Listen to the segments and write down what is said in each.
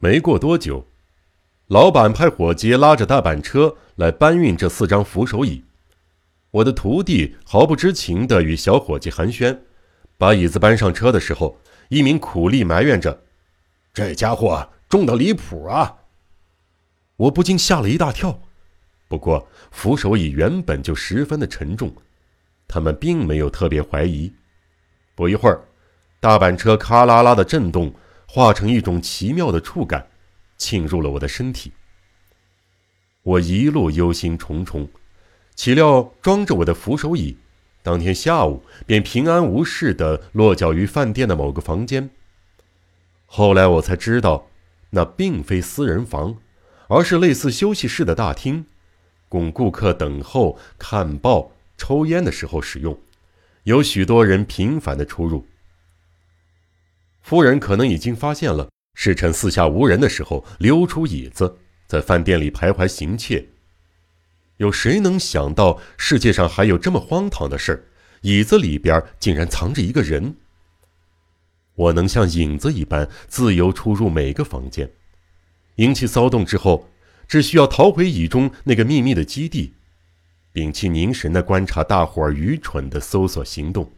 没过多久，老板派伙计拉着大板车来搬运这四张扶手椅。我的徒弟毫不知情地与小伙计寒暄，把椅子搬上车的时候，一名苦力埋怨着：“这家伙重的离谱啊！”我不禁吓了一大跳。不过扶手椅原本就十分的沉重，他们并没有特别怀疑。不一会儿，大板车咔啦啦的震动。化成一种奇妙的触感，沁入了我的身体。我一路忧心忡忡，岂料装着我的扶手椅，当天下午便平安无事地落脚于饭店的某个房间。后来我才知道，那并非私人房，而是类似休息室的大厅，供顾客等候、看报、抽烟的时候使用，有许多人频繁的出入。夫人可能已经发现了，是趁四下无人的时候溜出椅子，在饭店里徘徊行窃。有谁能想到世界上还有这么荒唐的事儿？椅子里边竟然藏着一个人。我能像影子一般自由出入每个房间，引起骚动之后，只需要逃回椅中那个秘密的基地，屏气凝神地观察大伙儿愚蠢的搜索行动。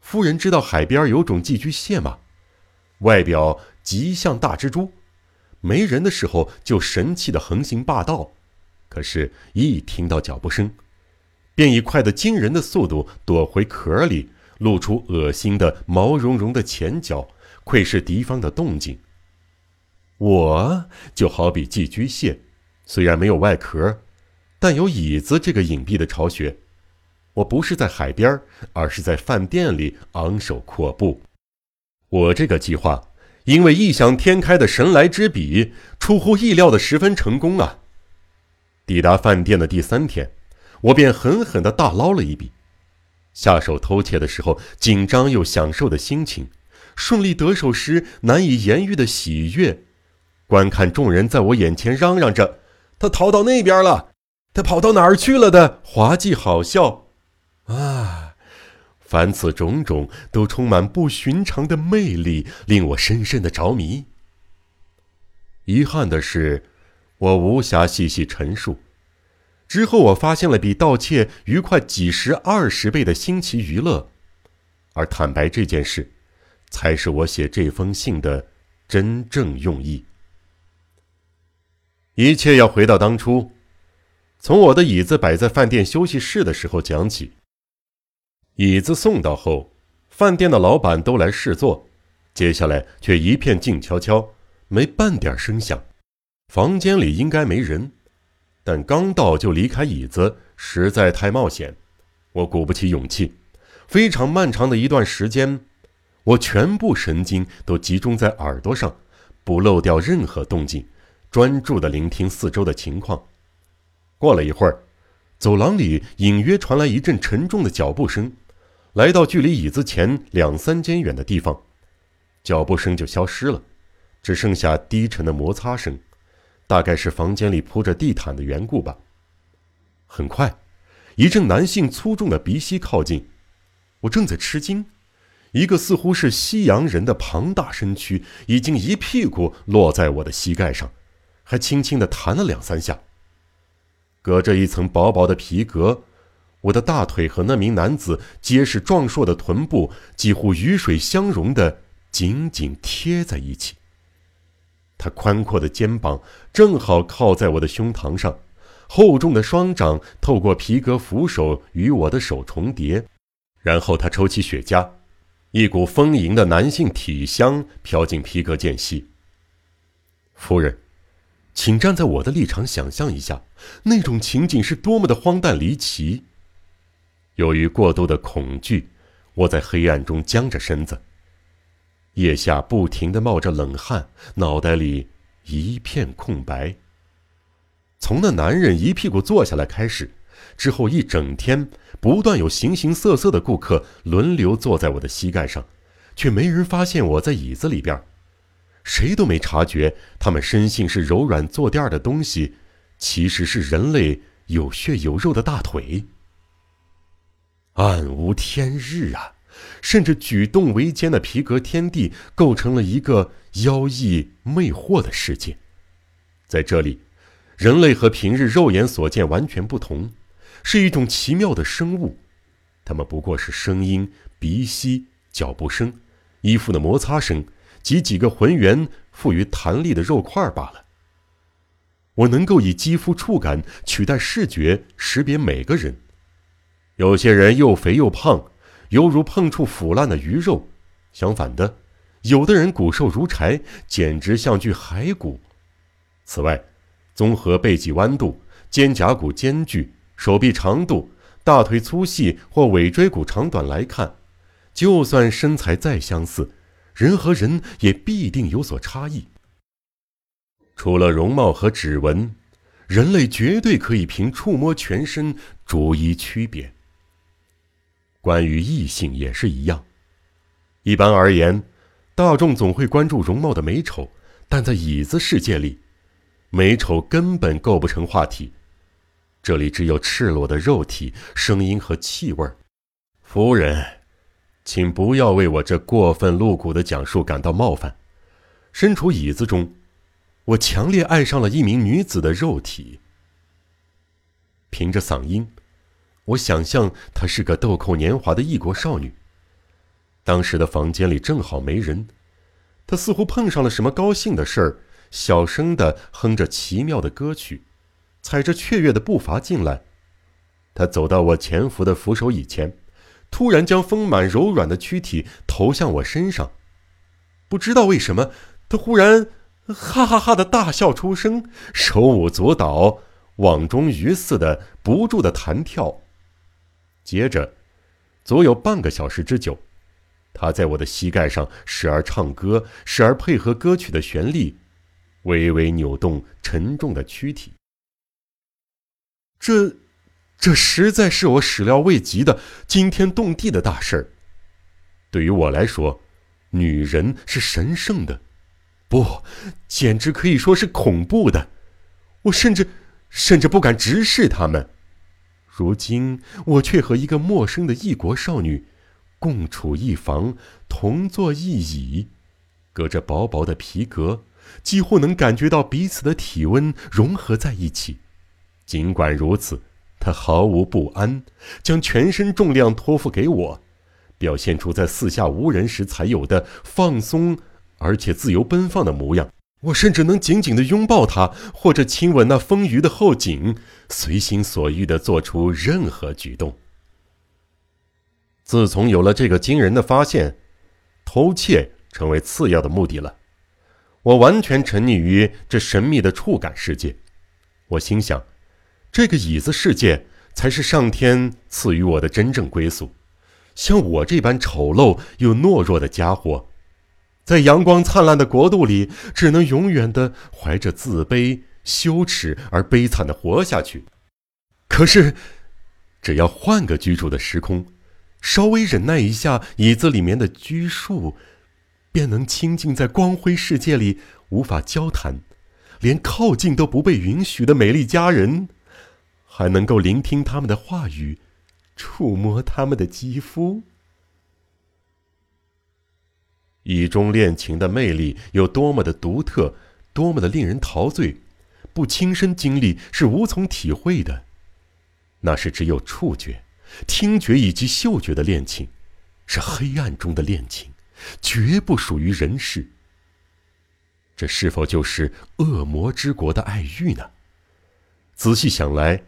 夫人知道海边有种寄居蟹吗？外表极像大蜘蛛，没人的时候就神气的横行霸道，可是，一听到脚步声，便以快得惊人的速度躲回壳里，露出恶心的毛茸茸的前脚，窥视敌方的动静。我就好比寄居蟹，虽然没有外壳，但有椅子这个隐蔽的巢穴。我不是在海边，而是在饭店里昂首阔步。我这个计划，因为异想天开的神来之笔，出乎意料的十分成功啊！抵达饭店的第三天，我便狠狠地大捞了一笔。下手偷窃的时候，紧张又享受的心情；顺利得手时，难以言喻的喜悦；观看众人在我眼前嚷嚷着“他逃到那边了，他跑到哪儿去了”的滑稽好笑。啊，凡此种种都充满不寻常的魅力，令我深深的着迷。遗憾的是，我无暇细细陈述。之后，我发现了比盗窃愉快几十、二十倍的新奇娱乐，而坦白这件事，才是我写这封信的真正用意。一切要回到当初，从我的椅子摆在饭店休息室的时候讲起。椅子送到后，饭店的老板都来试坐，接下来却一片静悄悄，没半点声响。房间里应该没人，但刚到就离开椅子，实在太冒险。我鼓不起勇气。非常漫长的一段时间，我全部神经都集中在耳朵上，不漏掉任何动静，专注地聆听四周的情况。过了一会儿，走廊里隐约传来一阵沉重的脚步声。来到距离椅子前两三间远的地方，脚步声就消失了，只剩下低沉的摩擦声，大概是房间里铺着地毯的缘故吧。很快，一阵男性粗重的鼻息靠近，我正在吃惊，一个似乎是西洋人的庞大身躯已经一屁股落在我的膝盖上，还轻轻地弹了两三下。隔着一层薄薄的皮革。我的大腿和那名男子结实壮硕的臀部几乎鱼水相融的紧紧贴在一起。他宽阔的肩膀正好靠在我的胸膛上，厚重的双掌透过皮革扶手与我的手重叠，然后他抽起雪茄，一股丰盈的男性体香飘进皮革间隙。夫人，请站在我的立场想象一下，那种情景是多么的荒诞离奇。由于过度的恐惧，我在黑暗中僵着身子。腋下不停的冒着冷汗，脑袋里一片空白。从那男人一屁股坐下来开始，之后一整天，不断有形形色色的顾客轮流坐在我的膝盖上，却没人发现我在椅子里边，谁都没察觉，他们深信是柔软坐垫的东西，其实是人类有血有肉的大腿。暗无天日啊！甚至举动维艰的皮革天地，构成了一个妖异魅惑的世界。在这里，人类和平日肉眼所见完全不同，是一种奇妙的生物。他们不过是声音、鼻息、脚步声、衣服的摩擦声及几个浑圆、富于弹力的肉块罢了。我能够以肌肤触感取代视觉识别每个人。有些人又肥又胖，犹如碰触腐烂的鱼肉；相反的，有的人骨瘦如柴，简直像具骸骨。此外，综合背脊弯度、肩胛骨间距、手臂长度、大腿粗细或尾椎骨长短来看，就算身材再相似，人和人也必定有所差异。除了容貌和指纹，人类绝对可以凭触摸全身逐一区别。关于异性也是一样。一般而言，大众总会关注容貌的美丑，但在椅子世界里，美丑根本构不成话题。这里只有赤裸的肉体、声音和气味。夫人，请不要为我这过分露骨的讲述感到冒犯。身处椅子中。我强烈爱上了一名女子的肉体。凭着嗓音，我想象她是个豆蔻年华的异国少女。当时的房间里正好没人，她似乎碰上了什么高兴的事儿，小声的哼着奇妙的歌曲，踩着雀跃的步伐进来。她走到我前扶的扶手椅前，突然将丰满柔软的躯体投向我身上。不知道为什么，她忽然。哈哈哈的大笑出声，手舞足蹈，网中鱼似的不住的弹跳。接着，足有半个小时之久，他在我的膝盖上时而唱歌，时而配合歌曲的旋律，微微扭动沉重的躯体。这，这实在是我始料未及的惊天动地的大事儿。对于我来说，女人是神圣的。不，简直可以说是恐怖的。我甚至，甚至不敢直视他们。如今，我却和一个陌生的异国少女共处一房，同坐一椅，隔着薄薄的皮革，几乎能感觉到彼此的体温融合在一起。尽管如此，她毫无不安，将全身重量托付给我，表现出在四下无人时才有的放松。而且自由奔放的模样，我甚至能紧紧地拥抱他，或者亲吻那丰腴的后颈，随心所欲地做出任何举动。自从有了这个惊人的发现，偷窃成为次要的目的了。我完全沉溺于这神秘的触感世界。我心想，这个椅子世界才是上天赐予我的真正归宿。像我这般丑陋又懦弱的家伙。在阳光灿烂的国度里，只能永远的怀着自卑、羞耻而悲惨的活下去。可是，只要换个居住的时空，稍微忍耐一下椅子里面的拘束，便能亲近在光辉世界里无法交谈、连靠近都不被允许的美丽佳人，还能够聆听他们的话语，触摸他们的肌肤。一中恋情的魅力有多么的独特，多么的令人陶醉，不亲身经历是无从体会的。那是只有触觉、听觉以及嗅觉的恋情，是黑暗中的恋情，绝不属于人世。这是否就是恶魔之国的爱欲呢？仔细想来，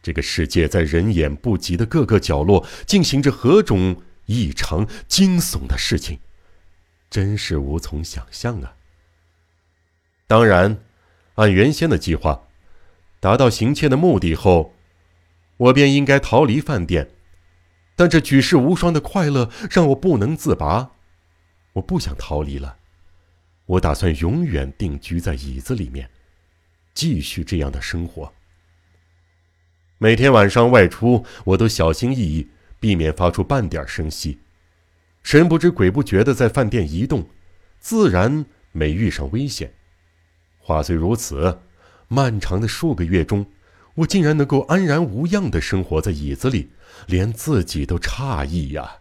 这个世界在人眼不及的各个角落进行着何种异常惊悚的事情？真是无从想象啊！当然，按原先的计划，达到行窃的目的后，我便应该逃离饭店。但这举世无双的快乐让我不能自拔，我不想逃离了。我打算永远定居在椅子里面，继续这样的生活。每天晚上外出，我都小心翼翼，避免发出半点声息。神不知鬼不觉的在饭店移动自然没遇上危险。话虽如此漫长的数个月中我竟然能够安然无恙的生活在椅子里连自己都诧异呀。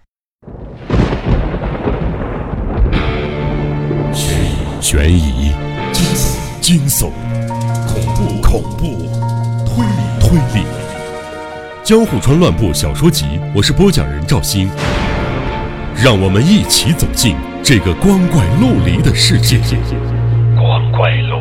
悬疑悬疑惊悚惊悚恐怖恐怖推理推理江户川乱步小说集我是播讲人赵鑫。让我们一起走进这个光怪陆离的世界。光怪陆